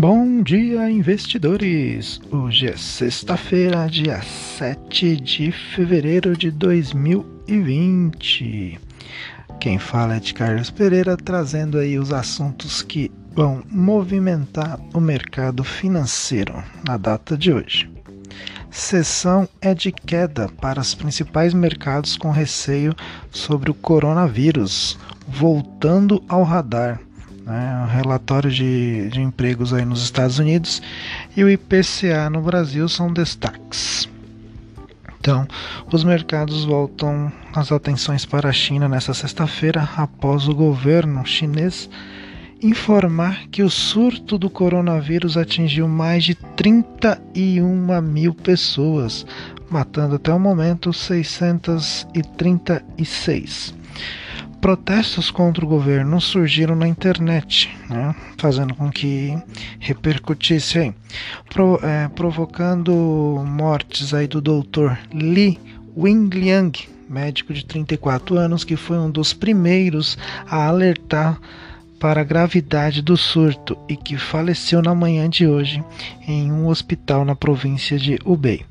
Bom dia, investidores! Hoje é sexta-feira, dia 7 de fevereiro de 2020. Quem fala é de Carlos Pereira, trazendo aí os assuntos que vão movimentar o mercado financeiro na data de hoje. Sessão é de queda para os principais mercados com receio sobre o coronavírus, voltando ao radar né, relatório de, de empregos aí nos Estados Unidos e o IPCA no Brasil são destaques. Então, os mercados voltam as atenções para a China nessa sexta-feira após o governo chinês informar que o surto do coronavírus atingiu mais de 31 mil pessoas, matando até o momento 636 protestos contra o governo surgiram na internet, né, fazendo com que repercutisse aí, pro, é, provocando mortes aí do doutor Li Wingliang, médico de 34 anos, que foi um dos primeiros a alertar para a gravidade do surto e que faleceu na manhã de hoje em um hospital na província de Hubei.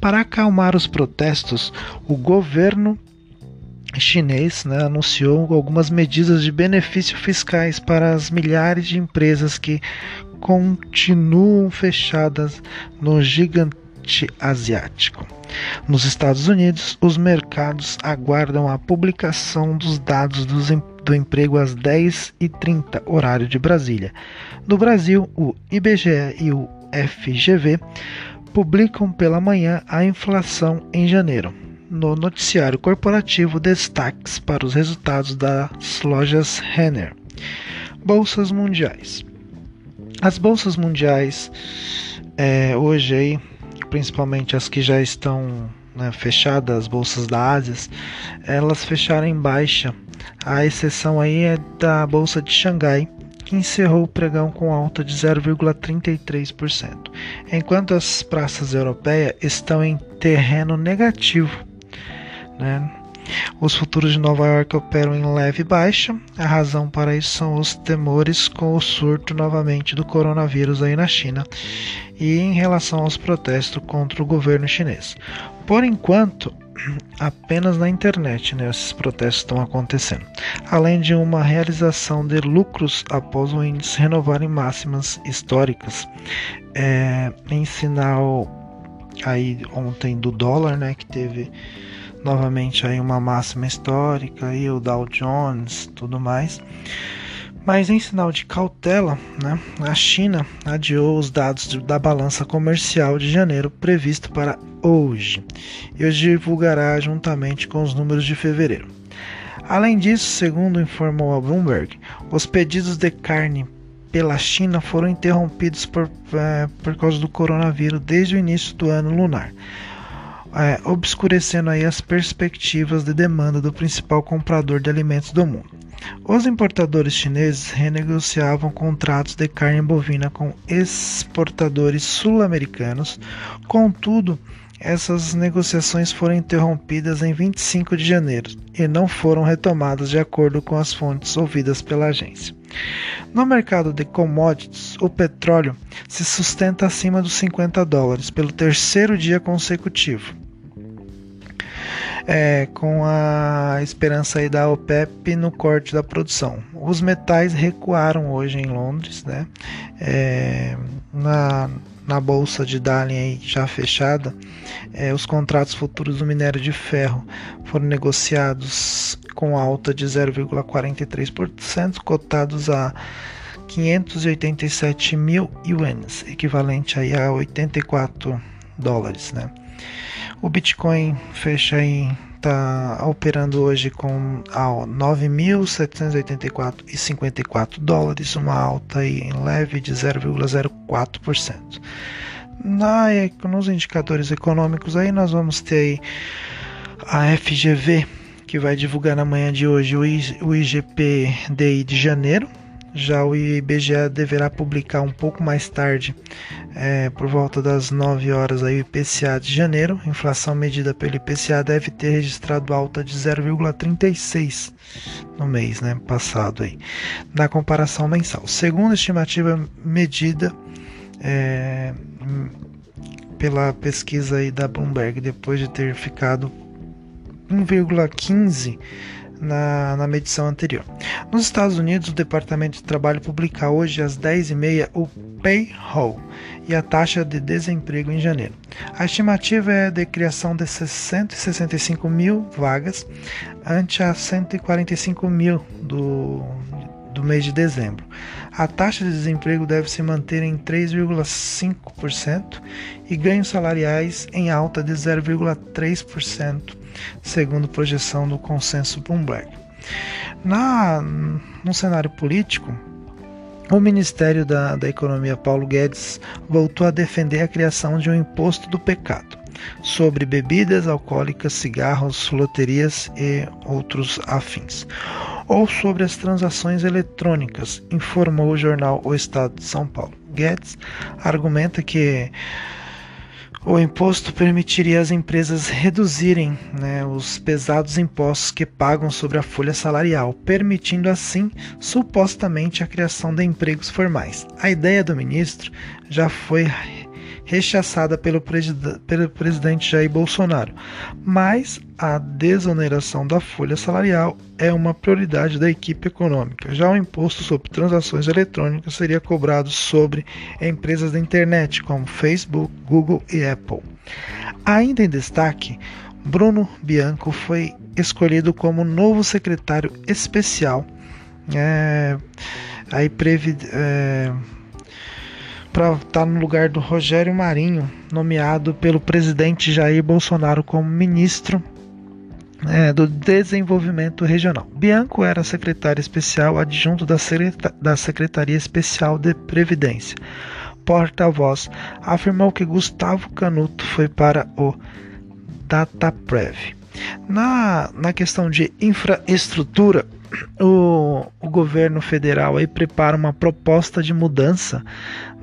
Para acalmar os protestos, o governo chinês né, anunciou algumas medidas de benefício fiscais para as milhares de empresas que continuam fechadas no gigante asiático. Nos Estados Unidos, os mercados aguardam a publicação dos dados dos, do emprego às 10h30, horário de Brasília. No Brasil, o IBGE e o FGV publicam pela manhã a inflação em janeiro no noticiário corporativo destaques para os resultados das lojas Renner. Bolsas mundiais. As bolsas mundiais é, hoje aí, principalmente as que já estão né, fechadas, as bolsas da Ásia, elas fecharam em baixa. A exceção aí é da bolsa de Xangai, que encerrou o pregão com alta de 0,33%, enquanto as praças europeias estão em terreno negativo né? Os futuros de Nova York operam em leve baixa. A razão para isso são os temores com o surto novamente do coronavírus aí na China e em relação aos protestos contra o governo chinês. Por enquanto, apenas na internet né, esses protestos estão acontecendo, além de uma realização de lucros após o índice renovar em máximas históricas, é, em sinal aí ontem do dólar, né, que teve novamente aí uma máxima histórica e o Dow Jones, tudo mais. Mas em sinal de cautela, né, a China adiou os dados da balança comercial de janeiro previsto para hoje e os divulgará juntamente com os números de fevereiro. Além disso, segundo informou a Bloomberg, os pedidos de carne pela China foram interrompidos por, é, por causa do coronavírus desde o início do ano lunar é, obscurecendo aí as perspectivas de demanda do principal comprador de alimentos do mundo. Os importadores chineses renegociavam contratos de carne bovina com exportadores sul-americanos, contudo, essas negociações foram interrompidas em 25 de janeiro e não foram retomadas de acordo com as fontes ouvidas pela agência. No mercado de commodities, o petróleo se sustenta acima dos 50 dólares pelo terceiro dia consecutivo é, com a esperança aí da OPEP no corte da produção. Os metais recuaram hoje em Londres, né? É, na, na bolsa de Dalian já fechada, é, os contratos futuros do minério de ferro foram negociados com alta de 0,43%, cotados a 587 mil yuans, equivalente aí a 84 dólares, né? O Bitcoin fecha em está operando hoje com 9.784,54 dólares, uma alta aí em leve de 0,04%. Na, nos indicadores econômicos aí nós vamos ter a FGV que vai divulgar na manhã de hoje o IGPDI de janeiro, Já o IBGE deverá publicar um pouco mais tarde, é, por volta das 9 horas, aí, o IPCA de janeiro. inflação medida pelo IPCA deve ter registrado alta de 0,36 no mês né, passado, aí, na comparação mensal. Segundo a estimativa medida é, pela pesquisa aí da Bloomberg, depois de ter ficado 1,15 na, na medição anterior. Nos Estados Unidos, o Departamento de Trabalho publica hoje às 10h30 o Payroll e a taxa de desemprego em janeiro. A estimativa é de criação de 165 mil vagas ante as 145 mil do, do mês de dezembro. A taxa de desemprego deve se manter em 3,5% e ganhos salariais em alta de 0,3% segundo projeção do consenso Bloomberg. Na, no cenário político, o Ministério da, da Economia Paulo Guedes voltou a defender a criação de um imposto do pecado sobre bebidas alcoólicas, cigarros, loterias e outros afins, ou sobre as transações eletrônicas, informou o jornal O Estado de São Paulo. Guedes argumenta que o imposto permitiria às empresas reduzirem né, os pesados impostos que pagam sobre a folha salarial, permitindo assim supostamente a criação de empregos formais. A ideia do ministro já foi rechaçada pelo, pelo presidente Jair Bolsonaro, mas a desoneração da folha salarial é uma prioridade da equipe econômica. Já o imposto sobre transações eletrônicas seria cobrado sobre empresas da internet como Facebook, Google e Apple. Ainda em destaque, Bruno Bianco foi escolhido como novo secretário especial. É, aí previ, é, para estar tá no lugar do Rogério Marinho, nomeado pelo presidente Jair Bolsonaro como ministro é, do Desenvolvimento Regional. Bianco era secretário especial adjunto da, da Secretaria Especial de Previdência. Porta-voz afirmou que Gustavo Canuto foi para o DataPrev. Na, na questão de infraestrutura, o, o governo federal aí prepara uma proposta de mudança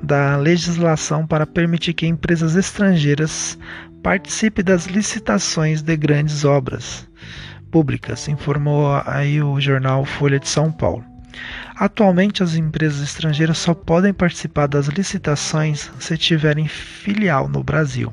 da legislação para permitir que empresas estrangeiras participem das licitações de grandes obras públicas, informou aí o jornal Folha de São Paulo. Atualmente, as empresas estrangeiras só podem participar das licitações se tiverem filial no Brasil.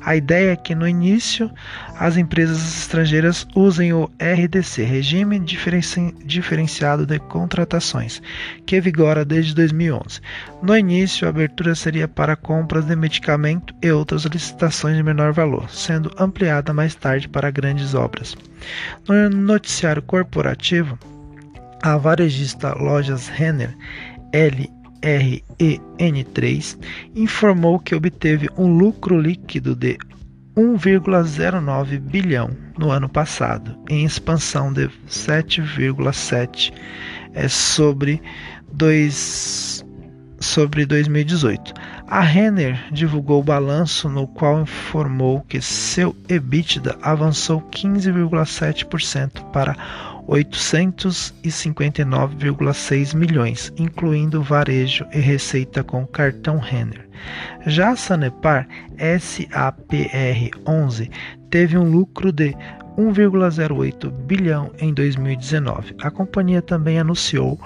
A ideia é que no início as empresas estrangeiras usem o RDC, Regime Diferenci Diferenciado de Contratações, que vigora desde 2011. No início, a abertura seria para compras de medicamento e outras licitações de menor valor, sendo ampliada mais tarde para grandes obras. No noticiário corporativo, a varejista Lojas Renner LREN3 informou que obteve um lucro líquido de 1,09 bilhão no ano passado, em expansão de 7,7 é, sobre, dois, sobre 2018. A Renner divulgou o balanço no qual informou que seu EBITDA avançou 15,7% para 859,6 milhões, incluindo varejo e receita com cartão Renner. Já a Sanepar SAPR11 teve um lucro de 1,08 bilhão em 2019. A companhia também anunciou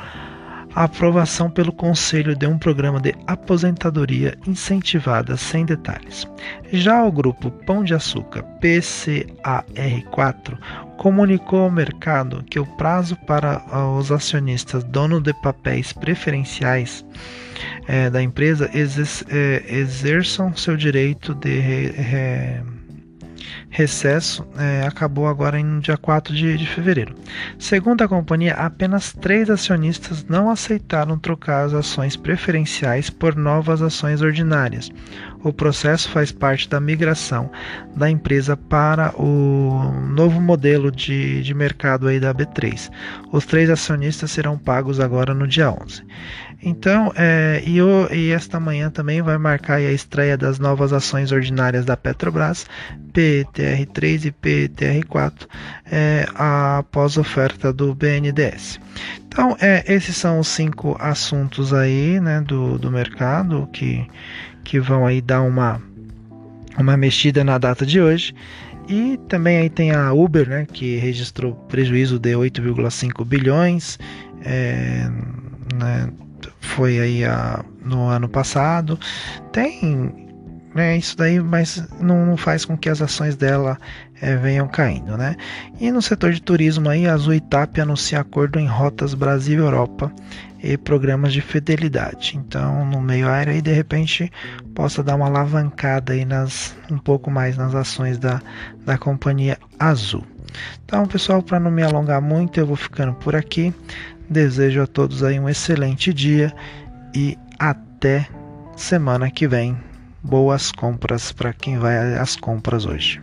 a aprovação pelo Conselho de um programa de aposentadoria incentivada sem detalhes. Já o grupo Pão de Açúcar PCAR4 comunicou ao mercado que o prazo para os acionistas dono de papéis preferenciais é, da empresa é, exerçam seu direito de recesso é, acabou agora em dia 4 de, de fevereiro. Segundo a companhia, apenas três acionistas não aceitaram trocar as ações preferenciais por novas ações ordinárias. O processo faz parte da migração da empresa para o novo modelo de, de mercado aí da B3. Os três acionistas serão pagos agora no dia 11. Então, é, e, o, e, esta manhã também vai marcar a estreia das novas ações ordinárias da Petrobras, PT PTR3 e PTR4 é, após oferta do BNDES. Então, é, esses são os cinco assuntos aí né, do, do mercado que, que vão aí dar uma, uma mexida na data de hoje. E também aí tem a Uber, né, que registrou prejuízo de 8,5 bilhões, é, né, foi aí a, no ano passado. Tem né, isso daí, mas não, não, faz com que as ações dela é, venham caindo, né? E no setor de turismo aí, a Zuitap anuncia acordo em rotas Brasil-Europa e programas de fidelidade. Então, no meio aéreo aí, de repente, possa dar uma alavancada aí nas, um pouco mais nas ações da, da companhia Azul. Então, pessoal, para não me alongar muito, eu vou ficando por aqui. Desejo a todos aí um excelente dia e até semana que vem. Boas compras para quem vai às compras hoje.